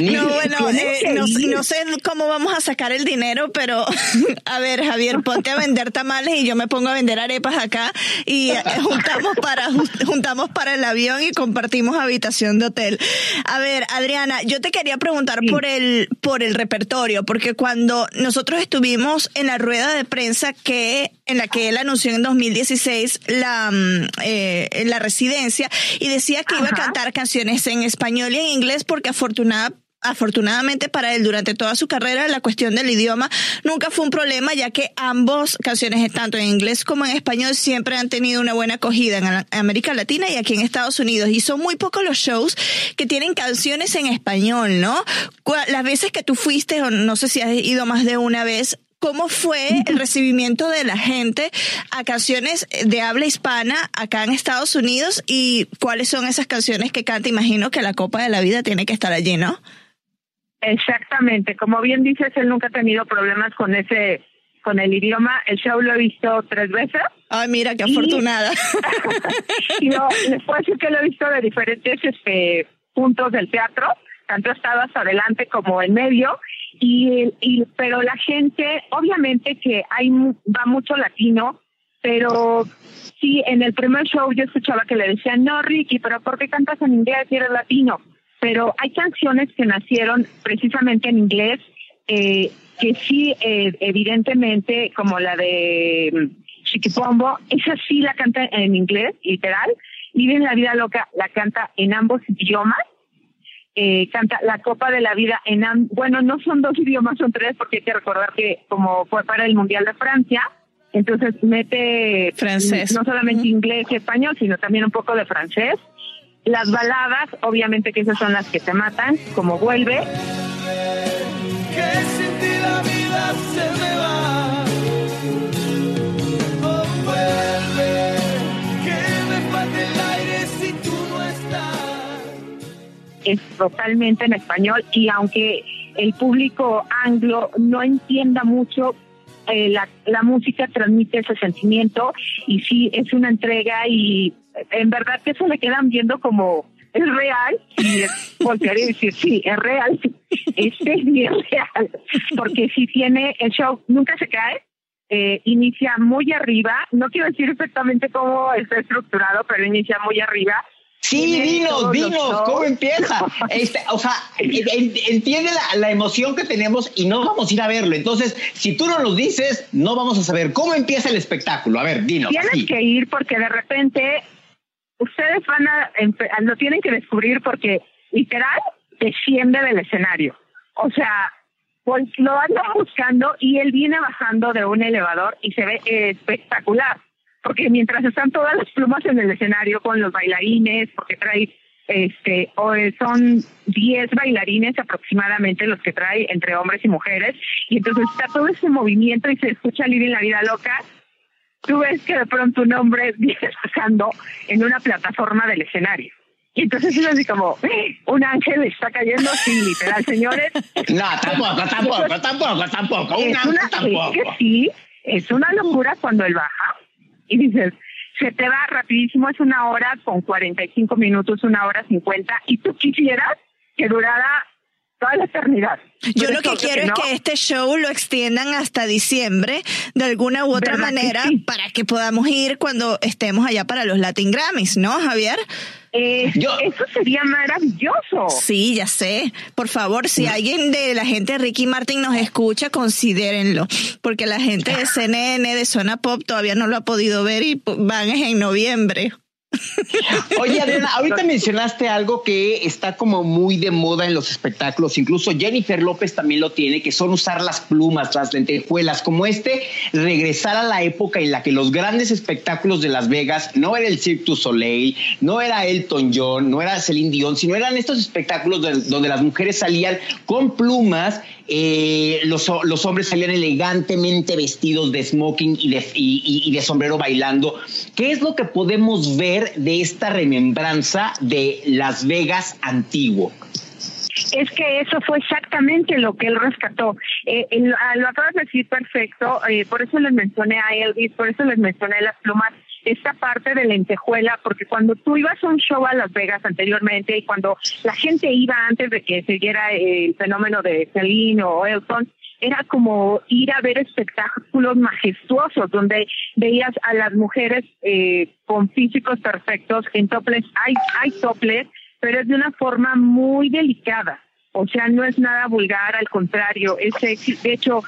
no, bueno, eh, no, sé cómo vamos a sacar el dinero, pero a ver, Javier, ponte a vender tamales y yo me pongo a vender arepas acá y eh, juntamos para juntamos para el avión y compartimos habitación de hotel. A ver, Adriana, yo te quería preguntar por el por el repertorio, porque cuando nosotros estuvimos en la rueda de prensa que en la que él anunció en 2016 la mm, eh, la residencia y decía que iba a cantar canciones en español y en inglés porque afortunadamente para él durante toda su carrera la cuestión del idioma nunca fue un problema ya que ambos canciones tanto en inglés como en español siempre han tenido una buena acogida en América Latina y aquí en Estados Unidos y son muy pocos los shows que tienen canciones en español, ¿no? Las veces que tú fuiste o no sé si has ido más de una vez ¿Cómo fue el recibimiento de la gente a canciones de habla hispana acá en Estados Unidos y cuáles son esas canciones que canta? Imagino que la Copa de la Vida tiene que estar allí, ¿no? Exactamente, como bien dices, él nunca ha tenido problemas con ese, con el idioma. El show lo he visto tres veces. Ay, mira, qué afortunada. y no, les puedo decir que lo he visto de diferentes este, puntos del teatro, tanto estado hasta adelante como en medio. Y, y pero la gente, obviamente que hay va mucho latino, pero sí, en el primer show yo escuchaba que le decían, no, Ricky, pero ¿por qué cantas en inglés si eres latino? pero hay canciones que nacieron precisamente en inglés, eh, que sí, eh, evidentemente, como la de mm, Chiquipombo, esa sí la canta en inglés, literal. Vive en la vida loca, la canta en ambos idiomas. Eh, canta La Copa de la Vida en, bueno, no son dos idiomas, son tres, porque hay que recordar que como fue para el Mundial de Francia, entonces mete francés. no solamente inglés y español, sino también un poco de francés. Las baladas, obviamente que esas son las que te matan, como vuelve. Es totalmente en español y aunque el público anglo no entienda mucho, eh, la, la música transmite ese sentimiento y sí es una entrega y en verdad que eso le quedan viendo como es real y es voltear y decir sí es real este es bien real porque si tiene el show nunca se cae eh, inicia muy arriba no quiero decir exactamente cómo está estructurado pero inicia muy arriba Sí, dinos, dinos, ¿cómo empieza? Este, o sea, entiende la, la, emoción que tenemos y no vamos a ir a verlo. Entonces, si tú no nos dices, no vamos a saber cómo empieza el espectáculo. A ver, dinos. Tienes que ir porque de repente ustedes van a, lo tienen que descubrir porque literal desciende del escenario. O sea, pues lo andan buscando y él viene bajando de un elevador y se ve espectacular. Porque mientras están todas las plumas en el escenario con los bailarines, porque trae, este, o son 10 bailarines aproximadamente los que trae entre hombres y mujeres, y entonces está todo ese movimiento y se escucha Living la Vida Loca, tú ves que de pronto un hombre viene pasando en una plataforma del escenario. Y entonces es así como, ¡Eh! un ángel está cayendo, sí, literal, señores. No, tampoco, tampoco, tampoco, tampoco, un ángel tampoco. Es que sí, es una locura cuando él baja y dices, se te va rapidísimo, es una hora con 45 minutos, una hora 50, y tú quisieras que durara toda la eternidad. Yo lo que quiero es que este show lo extiendan hasta diciembre de alguna u otra manera para que podamos ir cuando estemos allá para los Latin Grammys, ¿no, Javier? Eh, eso sería maravilloso. Sí, ya sé. Por favor, si alguien de la gente de Ricky Martin nos escucha, considérenlo. Porque la gente de CNN, de Zona Pop, todavía no lo ha podido ver y van en noviembre. Oye, Adriana, ahorita mencionaste algo que está como muy de moda en los espectáculos, incluso Jennifer López también lo tiene, que son usar las plumas, las lentejuelas, como este, regresar a la época en la que los grandes espectáculos de Las Vegas no era el Cirque du Soleil, no era Elton John, no era Celine Dion, sino eran estos espectáculos donde las mujeres salían con plumas eh, los, los, hombres salían elegantemente vestidos de smoking y de, y, de, sombrero bailando. ¿Qué es lo que podemos ver de esta remembranza de Las Vegas antiguo? Es que eso fue exactamente lo que él rescató. Eh, lo acabas de decir perfecto, eh, por eso les mencioné a Elvis, por eso les mencioné las plumas esta parte de lentejuela, porque cuando tú ibas a un show a Las Vegas anteriormente y cuando la gente iba antes de que se diera el fenómeno de Celine o Elton, era como ir a ver espectáculos majestuosos donde veías a las mujeres eh, con físicos perfectos en toples. Hay, hay toples, pero es de una forma muy delicada. O sea, no es nada vulgar, al contrario, es sexy. De hecho,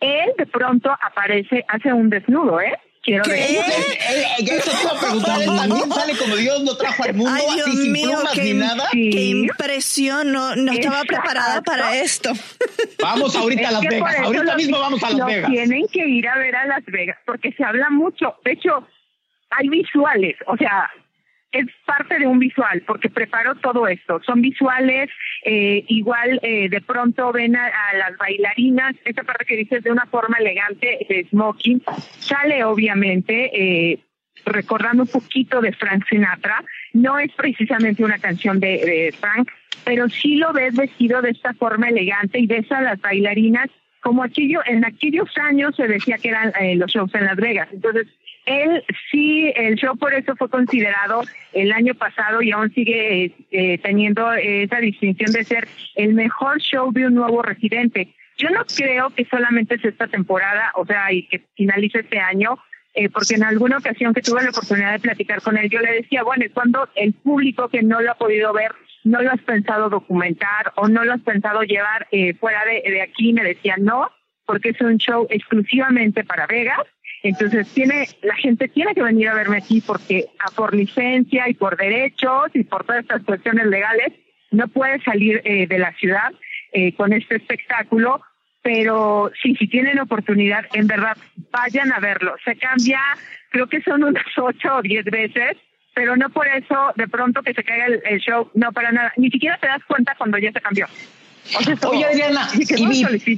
él de pronto aparece, hace un desnudo, ¿eh? Quiero ¿Qué? decir. Eso te iba a preguntar, él también sale como Dios lo trajo al mundo, Ay, Dios así sin plumas qué, ni nada. Qué impresión, no, no estaba preparada para esto. Vamos ahorita a Las Vegas, ahorita mismo vamos a Las Vegas. Tienen que ir a ver a Las Vegas, porque se habla mucho. De hecho, hay visuales, o sea, es parte de un visual, porque preparo todo esto. Son visuales, eh, igual eh, de pronto ven a, las bailarinas, esta parte que dices de una forma elegante, de smoking, sale obviamente eh, recordando un poquito de Frank Sinatra. No es precisamente una canción de, Frank, pero sí lo ves vestido de esta forma elegante y ves a las bailarinas como aquello, en aquellos años se decía que eran eh, los shows en Las Vegas. Entonces, él sí, el show por eso fue considerado el año pasado y aún sigue eh, teniendo esa distinción de ser el mejor show de un nuevo residente. Yo no creo que solamente es esta temporada, o sea, y que finalice este año, eh, porque en alguna ocasión que tuve la oportunidad de platicar con él, yo le decía, bueno, cuando el público que no lo ha podido ver, no lo has pensado documentar o no lo has pensado llevar eh, fuera de aquí? Me decía, no, porque es un show exclusivamente para Vegas. Entonces tiene, la gente tiene que venir a verme aquí porque a por licencia y por derechos y por todas estas cuestiones legales no puede salir eh, de la ciudad eh, con este espectáculo pero sí, si tienen oportunidad, en verdad, vayan a verlo. Se cambia, creo que son unas ocho o diez veces, pero no por eso de pronto que se caiga el, show, no para nada. Ni siquiera te das cuenta cuando ya se cambió. Oye, Adriana, y, ¿y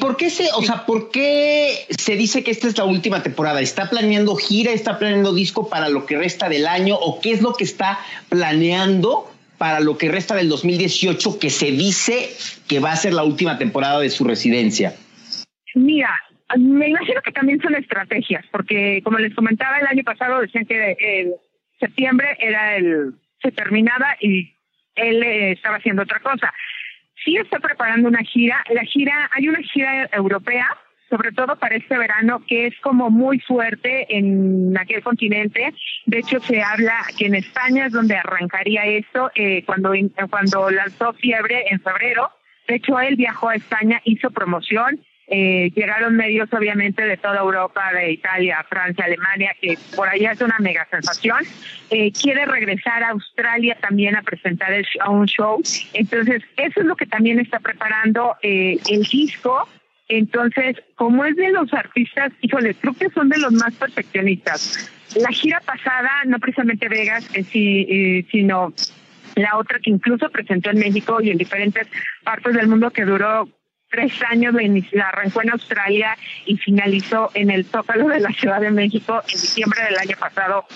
por qué se, o sea, por qué se dice que esta es la última temporada? ¿Está planeando gira, está planeando disco para lo que resta del año o qué es lo que está planeando para lo que resta del 2018 que se dice que va a ser la última temporada de su residencia? Mira, me imagino que también son estrategias, porque como les comentaba el año pasado decían que el septiembre era el se terminaba y él eh, estaba haciendo otra cosa. Sí está preparando una gira, la gira hay una gira europea sobre todo para este verano, que es como muy fuerte en aquel continente. De hecho, se habla que en España es donde arrancaría esto, eh, cuando, cuando lanzó Fiebre en febrero. De hecho, él viajó a España, hizo promoción. Eh, llegaron medios obviamente de toda Europa, de Italia, Francia, Alemania, que por allá es una mega sensación. Eh, quiere regresar a Australia también a presentar el, a un show. Entonces, eso es lo que también está preparando eh, el disco. Entonces, como es de los artistas, híjole, creo que son de los más perfeccionistas. La gira pasada, no precisamente Vegas, eh, eh, sino la otra que incluso presentó en México y en diferentes partes del mundo que duró tres años, la arrancó en Australia y finalizó en el Zócalo de la Ciudad de México en diciembre del año pasado.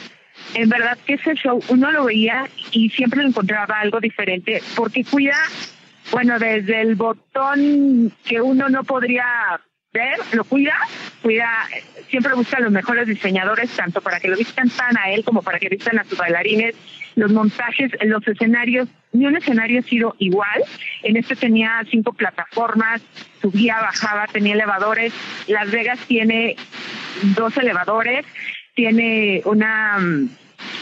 En verdad que ese show uno lo veía y siempre encontraba algo diferente porque cuida bueno, desde el botón que uno no podría ver, lo cuida, cuida, siempre busca los mejores diseñadores, tanto para que lo vistan tan a él como para que vistan a sus bailarines, los montajes, los escenarios, ni un escenario ha sido igual. En este tenía cinco plataformas, subía, bajaba, tenía elevadores. Las Vegas tiene dos elevadores, tiene una mm,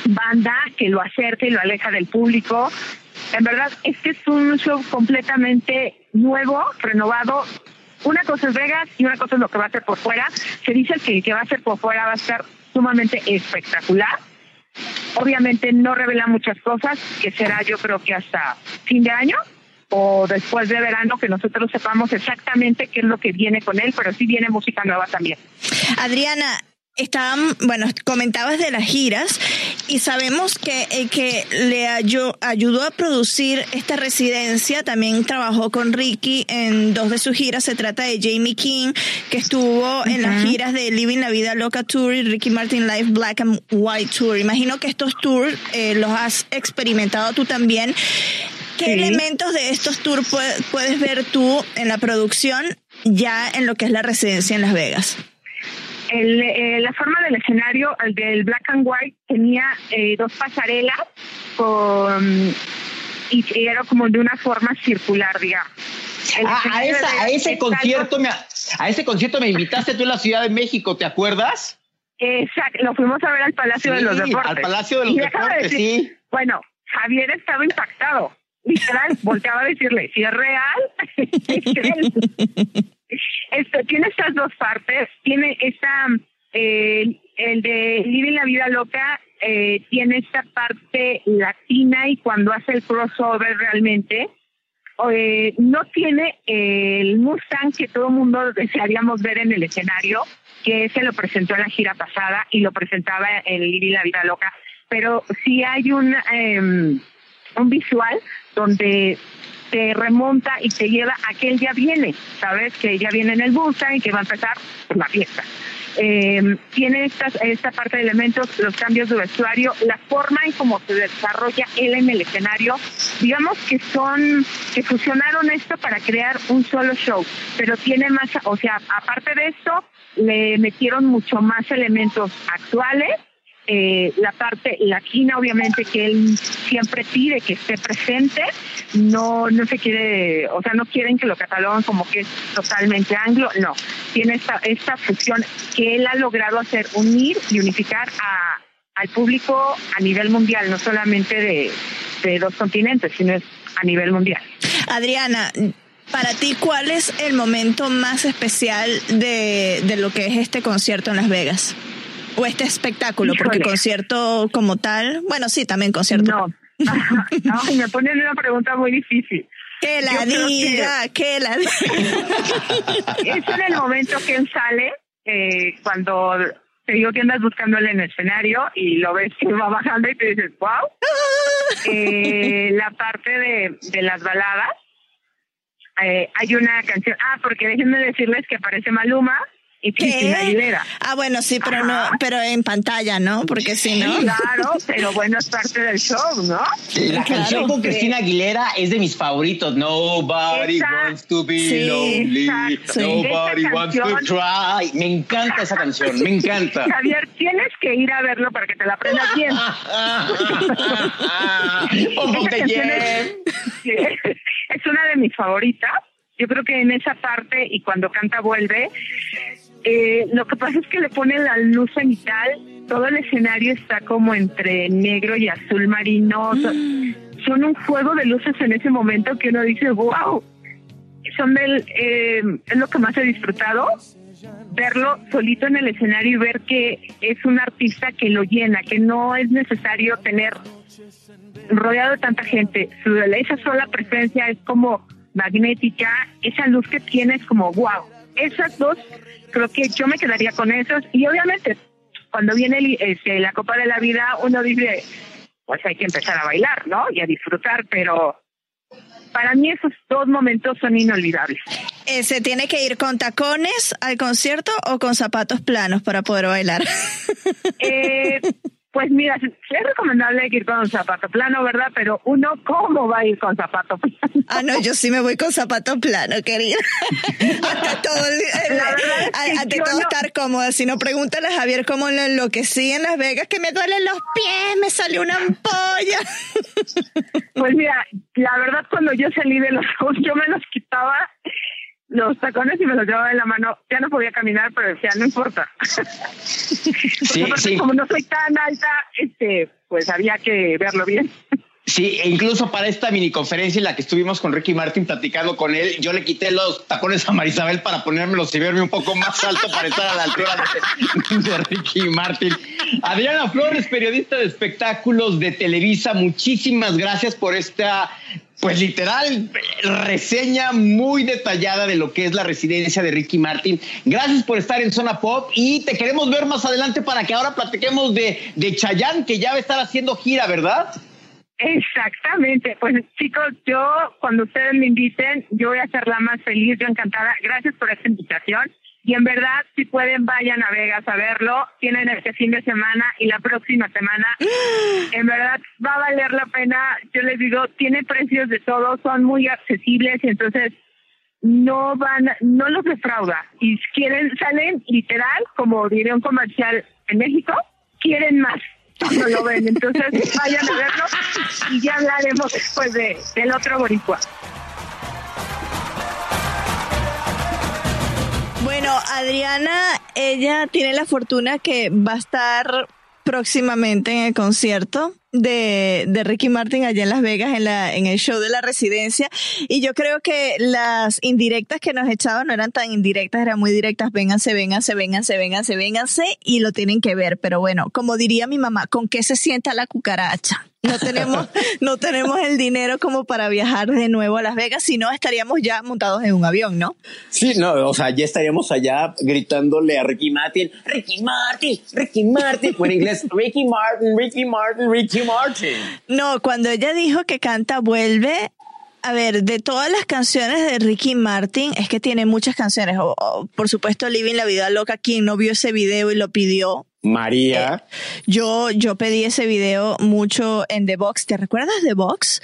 banda que lo acerca y lo aleja del público, en verdad, este es un show completamente nuevo, renovado. Una cosa es Vegas y una cosa es lo que va a ser por fuera. Se dice que el que va a ser por fuera va a estar sumamente espectacular. Obviamente no revela muchas cosas, que será yo creo que hasta fin de año o después de verano que nosotros sepamos exactamente qué es lo que viene con él, pero sí viene música nueva también. Adriana, estaban, bueno, comentabas de las giras y sabemos que el que le ayudó a producir esta residencia también trabajó con Ricky en dos de sus giras. Se trata de Jamie King, que estuvo en las giras de Living la Vida Loca Tour y Ricky Martin Live Black and White Tour. Imagino que estos tours eh, los has experimentado tú también. ¿Qué elementos de estos tours puedes ver tú en la producción ya en lo que es la residencia en Las Vegas? El, eh, la forma del escenario, el del black and white, tenía eh, dos pasarelas con, y, era como de una forma circular, digamos. Ah, a, esa, a ese concierto me, a ese concierto me invitaste tú en la Ciudad de México, ¿te acuerdas? Exacto, lo fuimos a ver al Palacio de los Deportes. Al Palacio de los Deportes, sí. Bueno, Javier estaba impactado. Literal, volteaba a decirle, si es real, Esto, tiene estas dos partes, tiene esta, eh, el de Living la Vida Loca, eh, tiene esta parte latina y cuando hace el crossover realmente, eh, no tiene el Mustang que todo el mundo desearíamos ver en el escenario, que se lo presentó en la gira pasada y lo presentaba en Living la Vida Loca, pero sí hay un, em, un visual donde te remonta y te lleva a que él ya viene, ¿sabes? Que ya viene en el y que va a empezar la fiesta. Eh, tiene estas, esta parte de elementos, los cambios de vestuario, la forma en cómo se desarrolla él en el escenario, digamos que son, que fusionaron esto para crear un solo show, pero tiene más, o sea, aparte de esto, le metieron mucho más elementos actuales eh, la parte latina, obviamente que él siempre pide que esté presente, no no se quiere, o sea, no quieren que lo cataloguen como que es totalmente anglo, no, tiene esta, esta fusión que él ha logrado hacer, unir y unificar a, al público a nivel mundial, no solamente de, de dos continentes, sino es a nivel mundial. Adriana, para ti, ¿cuál es el momento más especial de, de lo que es este concierto en Las Vegas? O este espectáculo, porque concierto como tal, bueno, sí, también concierto. No, Ay, me ponen una pregunta muy difícil. Que la diga, que... la diga. es en el momento que él sale, eh, cuando te digo que andas buscándole en el escenario y lo ves que va bajando y te dices, wow. Eh, la parte de, de las baladas, eh, hay una canción, ah, porque déjenme decirles que aparece Maluma, y Cristina Aguilera. Ah, bueno, sí, pero no, pero en pantalla, ¿no? Porque si no. Claro, pero bueno, es parte del show, ¿no? La canción con Cristina Aguilera es de mis favoritos. Nobody wants to be lonely. Nobody wants to try. Me encanta esa canción, me encanta. Javier, tienes que ir a verlo para que te la aprendas bien. es una de mis favoritas. Yo creo que en esa parte y cuando canta vuelve, eh, lo que pasa es que le pone la luz cenital, todo el escenario está como entre negro y azul marino. Mm. Son, un juego de luces en ese momento que uno dice, wow. Son del, eh, es lo que más he disfrutado, verlo solito en el escenario y ver que es un artista que lo llena, que no es necesario tener rodeado de tanta gente. Su, esa sola presencia es como magnética, esa luz que tiene es como wow. Esas dos creo que yo me quedaría con esos y obviamente cuando viene este, la Copa de la Vida uno dice, pues hay que empezar a bailar, ¿no? Y a disfrutar, pero para mí esos dos momentos son inolvidables. Eh, ¿Se tiene que ir con tacones al concierto o con zapatos planos para poder bailar? Eh, pues mira, es recomendable ir con zapato plano, ¿verdad? Pero uno, ¿cómo va a ir con zapato plano? Ah, no, yo sí me voy con zapato plano, querida. Hasta todo, ante todo estar cómoda. Si no, pregúntale a Javier cómo lo enloquecí en Las Vegas, que me duelen los pies, me salió una ampolla. Pues mira, la verdad, cuando yo salí de los yo me los quitaba los tacones y me los llevaba en la mano. Ya no podía caminar, pero decía, no importa. sí, sí. Como no soy tan alta, este, pues había que verlo bien. Sí, e incluso para esta mini conferencia en la que estuvimos con Ricky Martin platicando con él, yo le quité los tacones a Marisabel para ponérmelos y verme un poco más alto para estar a la altura de, de Ricky Martin. Adriana Flores, periodista de espectáculos de Televisa, muchísimas gracias por esta pues literal, reseña muy detallada de lo que es la residencia de Ricky Martin. Gracias por estar en Zona Pop y te queremos ver más adelante para que ahora platiquemos de, de Chayanne, que ya va a estar haciendo gira, ¿verdad? Exactamente. Pues chicos, yo cuando ustedes me inviten, yo voy a ser la más feliz, yo encantada. Gracias por esta invitación. Y en verdad, si pueden, vayan a Vegas a verlo. Tienen este fin de semana y la próxima semana. En verdad, va a valer la pena. Yo les digo, tiene precios de todo, son muy accesibles y entonces no van, no los defrauda. Y quieren, salen literal, como diría un comercial en México, quieren más cuando lo ven. Entonces, vayan a verlo y ya hablaremos después de, del otro boricua. Bueno, Adriana, ella tiene la fortuna que va a estar próximamente en el concierto de, de, Ricky Martin allá en Las Vegas en, la, en el show de la residencia y yo creo que las indirectas que nos echaban no eran tan indirectas, eran muy directas, vénganse, vénganse, vénganse, vénganse, vénganse y lo tienen que ver, pero bueno, como diría mi mamá, ¿con qué se sienta la cucaracha? No tenemos, no tenemos el dinero como para viajar de nuevo a Las Vegas, si no estaríamos ya montados en un avión, ¿no? Sí, no, o sea, ya estaríamos allá gritándole a Ricky Martin, Ricky Martin, Ricky Martin, o en inglés, Ricky Martin, Ricky Martin, Ricky Martin. No, cuando ella dijo que canta vuelve, A ver, de todas las canciones de Ricky Martin, es que tiene muchas canciones. por supuesto, Living la Vida Loca, quien no vio ese video y lo pidió. María. Eh, yo, yo pedí ese video mucho en The Box. ¿Te recuerdas de Box?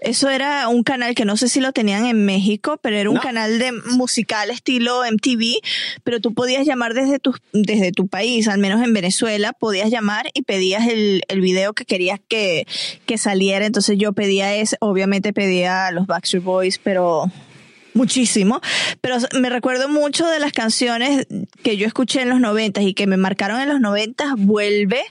Eso era un canal que no sé si lo tenían en México, pero era un canal de musical estilo MTV, pero tú podías llamar desde tu, desde tu país, al menos en Venezuela, podías llamar y pedías el, el video que querías que, que saliera. Entonces yo pedía ese, obviamente pedía a los Backstreet Boys, pero muchísimo, pero me recuerdo mucho de las canciones que yo escuché en los noventas y que me marcaron en los noventas, Vuelve,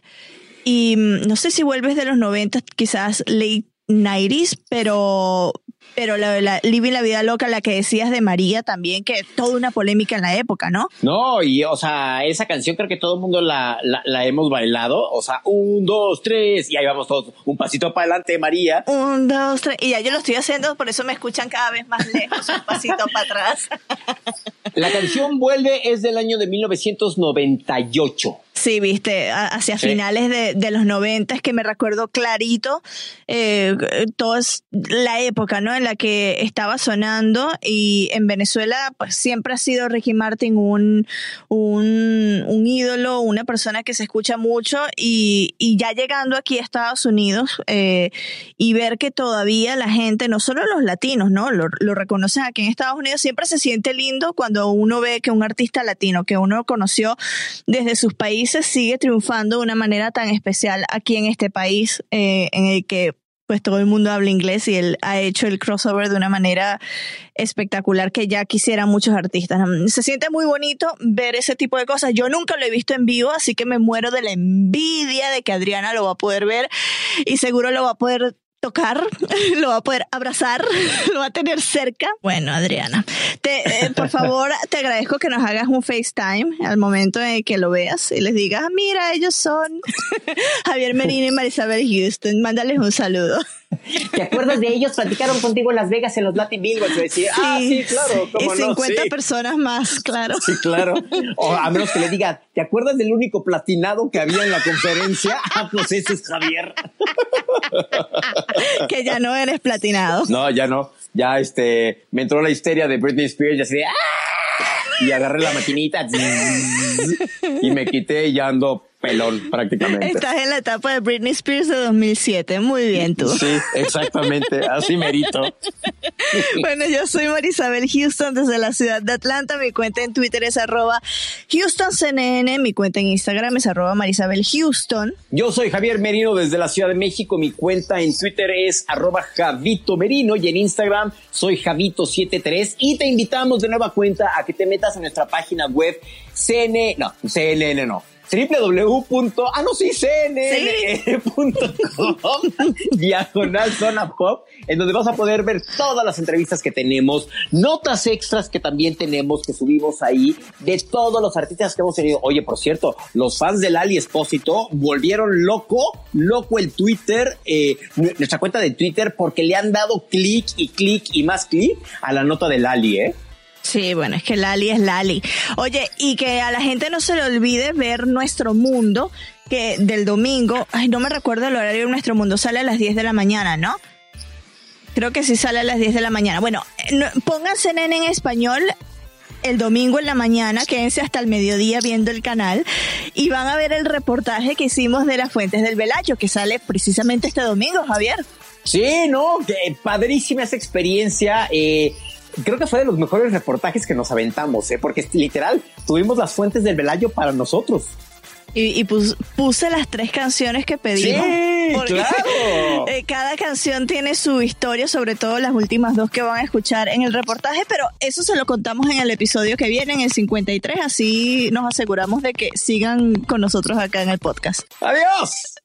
y mm, no sé si vuelves de los noventas, quizás late Nairis, pero, pero la, la, Living la Vida Loca, la que decías de María también, que toda una polémica en la época, ¿no? No, y o sea, esa canción creo que todo el mundo la, la, hemos bailado. O sea, un, dos, tres, y ahí vamos todos. Un pasito para adelante, María. Un, dos, tres. Y ya yo lo estoy haciendo, por eso me escuchan cada vez más lejos, un pasito para atrás. La canción Vuelve es del año de 1998. Sí, viste, hacia finales de, de, los 90 es que me recuerdo clarito eh, toda la época, ¿no? En la que estaba sonando y en Venezuela pues siempre ha sido Ricky Martin un, un, un ídolo, una persona que se escucha mucho y, y ya llegando aquí a Estados Unidos eh, y ver que todavía la gente, no solo los latinos, ¿no? Lo, lo reconocen aquí en Estados Unidos, siempre se siente lindo cuando uno ve que un artista latino que uno conoció desde sus países sigue triunfando de una manera tan especial aquí en este país eh, en el que pues todo el mundo habla inglés y él ha hecho el crossover de una manera espectacular que ya quisieran muchos artistas. Se siente muy bonito ver ese tipo de cosas. Yo nunca lo he visto en vivo, así que me muero de la envidia de que Adriana lo va a poder ver y seguro lo va a poder tocar, lo va a poder abrazar, lo va a tener cerca. Bueno, Adriana, te, eh, por favor, te agradezco que nos hagas un FaceTime al momento en que lo veas y les digas, mira, ellos son Javier Merino y Marisabel Houston, mándales un saludo. ¿Te acuerdas de ellos? Platicaron contigo en Las Vegas en los Latin Billboards. Decía, sí, ah, sí, claro. y 50 personas más, claro. Sí, claro. O a menos que le diga, ¿te acuerdas del único platinado que había en la conferencia? Ah, pues ese es Javier. que ya no eres platinado. No, ya no. Ya este, me entró la histeria de Britney Spears y así de, ¡ah! Y agarré la maquinita y me quité y ya ando pelón prácticamente. Estás en la etapa de Britney Spears de 2007. Muy bien tú. Sí, exactamente. Así merito. bueno, yo soy Marisabel Houston desde la ciudad de Atlanta. Mi cuenta en Twitter es arroba HoustonCNN. Mi cuenta en Instagram es arroba Marisabel Houston. Yo soy Javier Merino desde la Ciudad de México. Mi cuenta en Twitter es arroba Javito Merino y en Instagram soy Javito73 y te invitamos de nueva cuenta a que te metas en nuestra página web CNN, no, CNN no, www. Ah, no, sí, cnn.com diagonal zona pop, en donde vas a poder ver todas las entrevistas que tenemos, notas extras que también tenemos, que subimos ahí, de todos los artistas que hemos tenido. Oye, por cierto, los fans del Ali Espósito volvieron loco, loco el Twitter, eh, nuestra cuenta de Twitter, porque le han dado clic y clic y más clic a la nota del Ali, ¿eh? Sí, bueno, es que Lali es Lali. Oye, y que a la gente no se le olvide ver nuestro mundo, que del domingo, ay, no me recuerdo el horario de nuestro mundo, sale a las 10 de la mañana, ¿no? Creo que sí sale a las 10 de la mañana. Bueno, eh, pónganse en español el domingo en la mañana, quédense hasta el mediodía viendo el canal y van a ver el reportaje que hicimos de las fuentes del Velacho, que sale precisamente este domingo, Javier. Sí, no, padrísima esa experiencia. Eh, creo que fue de los mejores reportajes que nos aventamos, ¿eh? porque literal tuvimos las fuentes del Velayo para nosotros. Y, puse las tres canciones que pedimos. Sí, claro. Eh, cada canción tiene su historia, sobre todo las últimas dos que van a escuchar en el reportaje, pero eso se lo contamos en el episodio que viene, en el 53, así nos aseguramos de que sigan con nosotros acá en el podcast. ¡Adiós!